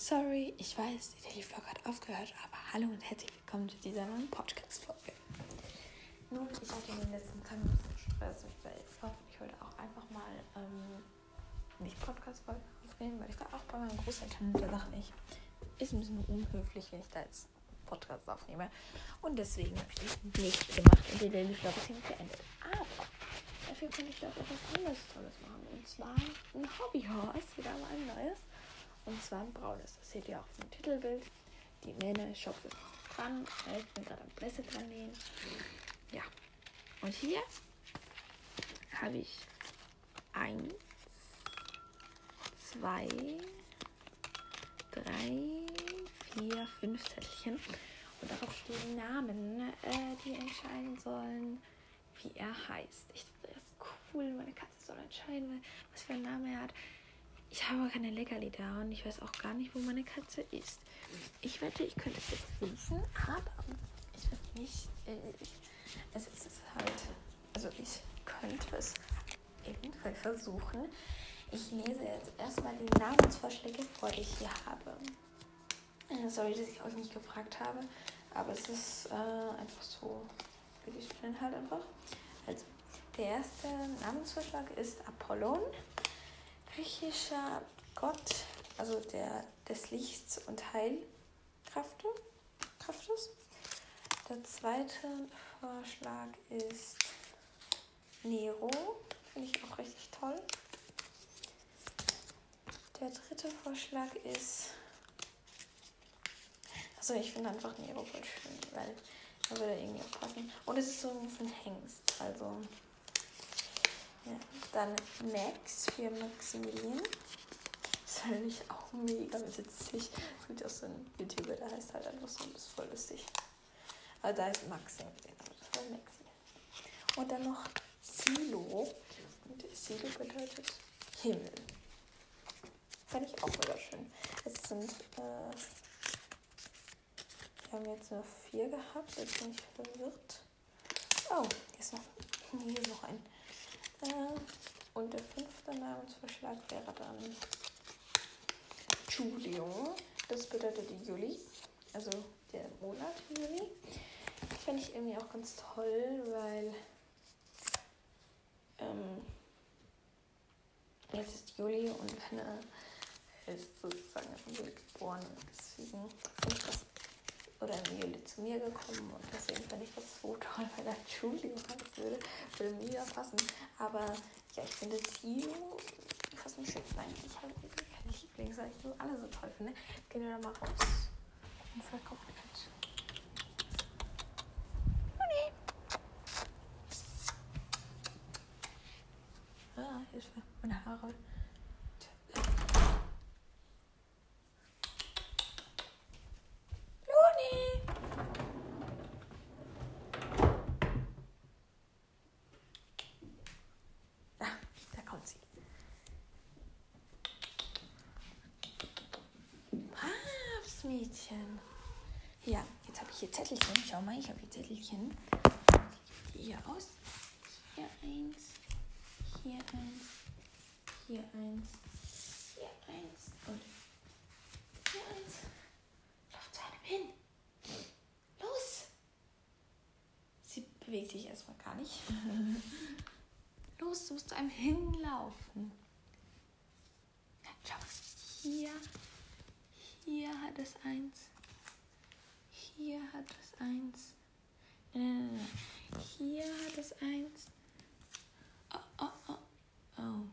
Sorry, ich weiß, der Daily Vlog hat aufgehört, aber hallo und herzlich willkommen zu dieser neuen Podcast-Folge. Nun, ich hatte in den letzten Tagen ein bisschen Stress. Ich hoffe, ich wollte auch einfach mal ähm, nicht Podcast-Folge aufnehmen, weil ich war auch bei meinen Großeltern und da dachte ich, ist ein bisschen unhöflich, wenn ich da jetzt Podcast aufnehme. Und deswegen habe ich das nicht gemacht und den Daily Vlog ist hiermit beendet. Aber dafür kann ich doch etwas anderes Tolles machen. Und zwar ein Hobbyhorse, wieder mal ein neues. Und zwar ein braunes. Das seht ihr auch im Titelbild. Die Mähne ist dran. Ich bin gerade am Blässe dran nähen. Ja. Und hier habe ich ein, zwei, drei, vier, fünf Zettelchen. Und darauf stehen Namen, äh, die entscheiden sollen, wie er heißt. Ich finde das cool. Meine Katze soll entscheiden, was für einen Namen er hat. Ich habe keine Leckerli da und ich weiß auch gar nicht, wo meine Katze ist. Ich wette, ich könnte es jetzt rufen, aber ich werde nicht. Äh, ich, es ist halt. Also, ich könnte es eventuell versuchen. Ich lese jetzt erstmal die Namensvorschläge vor, die ich hier habe. Äh, sorry, dass ich euch nicht gefragt habe, aber es ist äh, einfach so, wie die stehen halt einfach. Also, der erste Namensvorschlag ist Apollon griechischer Gott, also der des Lichts und Heilkraftes. Der zweite Vorschlag ist Nero, finde ich auch richtig toll. Der dritte Vorschlag ist, also ich finde einfach Nero voll schön, weil er würde irgendwie auch passen. Und es ist so ein Hengst, also ja. Dann Max für Maximilian. Das fand ich auch mega witzig. Es gibt auch so einen YouTuber, der heißt halt einfach so, das ist voll lustig. Aber da ist Maxi das war Maxi. Und dann noch Silo. Und Silo bedeutet Himmel. Fand ich auch mega schön. Es sind, äh, wir haben jetzt nur vier gehabt, jetzt bin ich verwirrt. Oh, hier ist noch, hier ist noch ein und der fünfte Namensvorschlag wäre dann Julio. Das bedeutet Juli, also der Monat Juli. Fände ich irgendwie auch ganz toll, weil ähm, jetzt ist Juli und Hannah ist sozusagen im Juli geboren. Deswegen finde ich das oder im zu mir gekommen und deswegen finde ich das so toll, weil da Julio heißt würde, würde mega passen. Aber ja, ich finde Zio fast am schönsten eigentlich. Ich habe keine Lieblings, weil ich nur alle so toll finde. Gehen wir da mal raus und vergucken. Ah, Hilfe, meine Haare. Mädchen. Ja, jetzt habe ich hier Zettelchen. Schau mal, ich habe hier Zettelchen. Die hier aus. Hier eins, hier eins, hier eins, hier eins und hier eins. Lauf zu einem hin. Los! Sie bewegt sich erstmal gar nicht. Los, du musst zu einem hinlaufen. Schau, hier hier hat es eins. Hier hat es eins. Nein, nein, nein. Hier hat es eins. Oh, oh, oh, oh.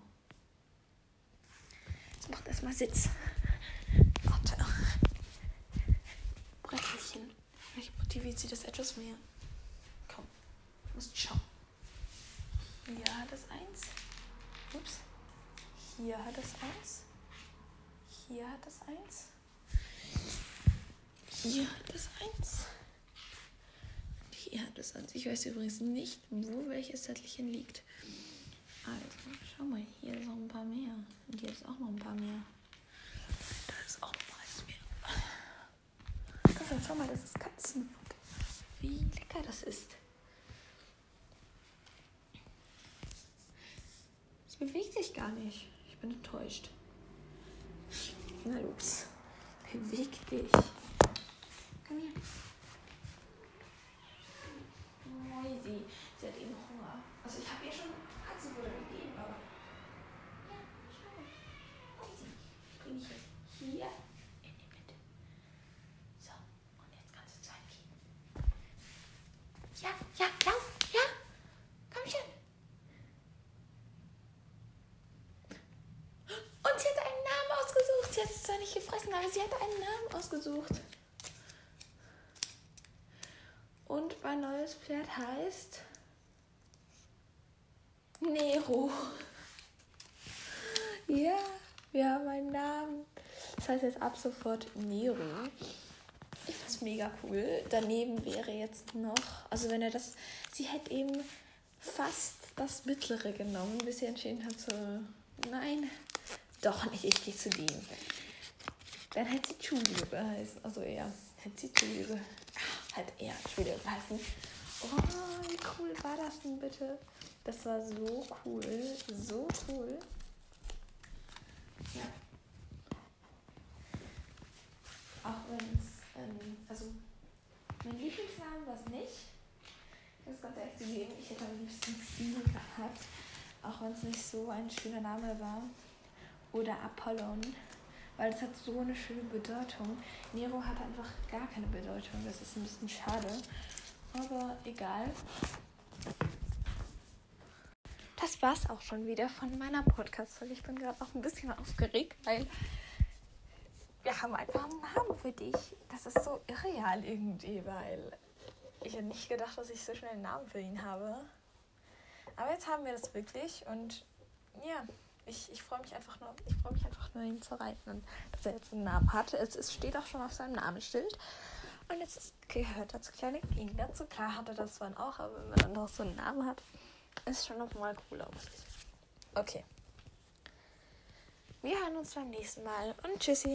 Jetzt macht erstmal Sitz. Warte. Brettelchen. Vielleicht motiviert sie das etwas mehr. Komm, musst schauen. Hier hat es eins. Ups. Hier hat es eins. Hier hat es eins. Hier hat es eins. Hier hat es eins. Ich weiß übrigens nicht, wo welches Zettelchen liegt. Also, schau mal, hier ist noch ein paar mehr. Und hier ist auch noch ein paar mehr. Da ist auch noch eins mehr. Kassan, schau mal, das ist Katzenfutter. Wie lecker das ist. Es bewegt sich gar nicht. Ich bin enttäuscht. Na, ups. Beweg dich. Komm her. Moisi. Sie hat eben Hunger. Also ich habe ihr schon Katzenfutter gegeben, aber... Ja, schau. Moisi. Bring ich jetzt hier in die Mitte. So, und jetzt kannst du zu einem gehen. Ja, ja, lauf, ja. Komm schon. Und sie hat einen Namen ausgesucht. Sie hat es zwar nicht gefressen, aber sie hat einen Namen ausgesucht. Und mein neues Pferd heißt Nero. Ja, wir haben einen Namen. Das heißt jetzt ab sofort Nero. Ich find's mega cool. Daneben wäre jetzt noch, also wenn er das, sie hätte eben fast das mittlere genommen, bis sie entschieden hat so, nein, doch nicht, ich gehe zu dem. Dann hätte sie Julio geheißen, also eher, hätte sie Julio halt eher Julio geheißen. Oh, wie cool war das denn bitte? Das war so cool. So cool. Ja. Auch wenn es, ähm, also mein Lieblingsname war es nicht. Das ganz ehrlich zugeben, ich hätte am liebsten Stil gehabt. Auch wenn es nicht so ein schöner Name war. Oder Apollon weil es hat so eine schöne Bedeutung. Nero hat einfach gar keine Bedeutung. Das ist ein bisschen schade. Aber egal. Das war's auch schon wieder von meiner Podcast-Folge. Ich bin gerade auch ein bisschen aufgeregt, weil wir haben einfach einen Namen für dich. Das ist so irreal irgendwie, weil ich hätte nicht gedacht, dass ich so schnell einen Namen für ihn habe. Aber jetzt haben wir das wirklich und ja ich, ich freue mich einfach nur, ich freue mich einfach nur, ihn zu reiten und dass er jetzt einen Namen hat. Es, es steht auch schon auf seinem Namensschild. Und jetzt ist, gehört er zu kleine King dazu. Klar hat er das zwar auch, aber wenn man dann noch so einen Namen hat, ist schon nochmal cooler. Okay. Wir hören uns beim nächsten Mal und tschüssi.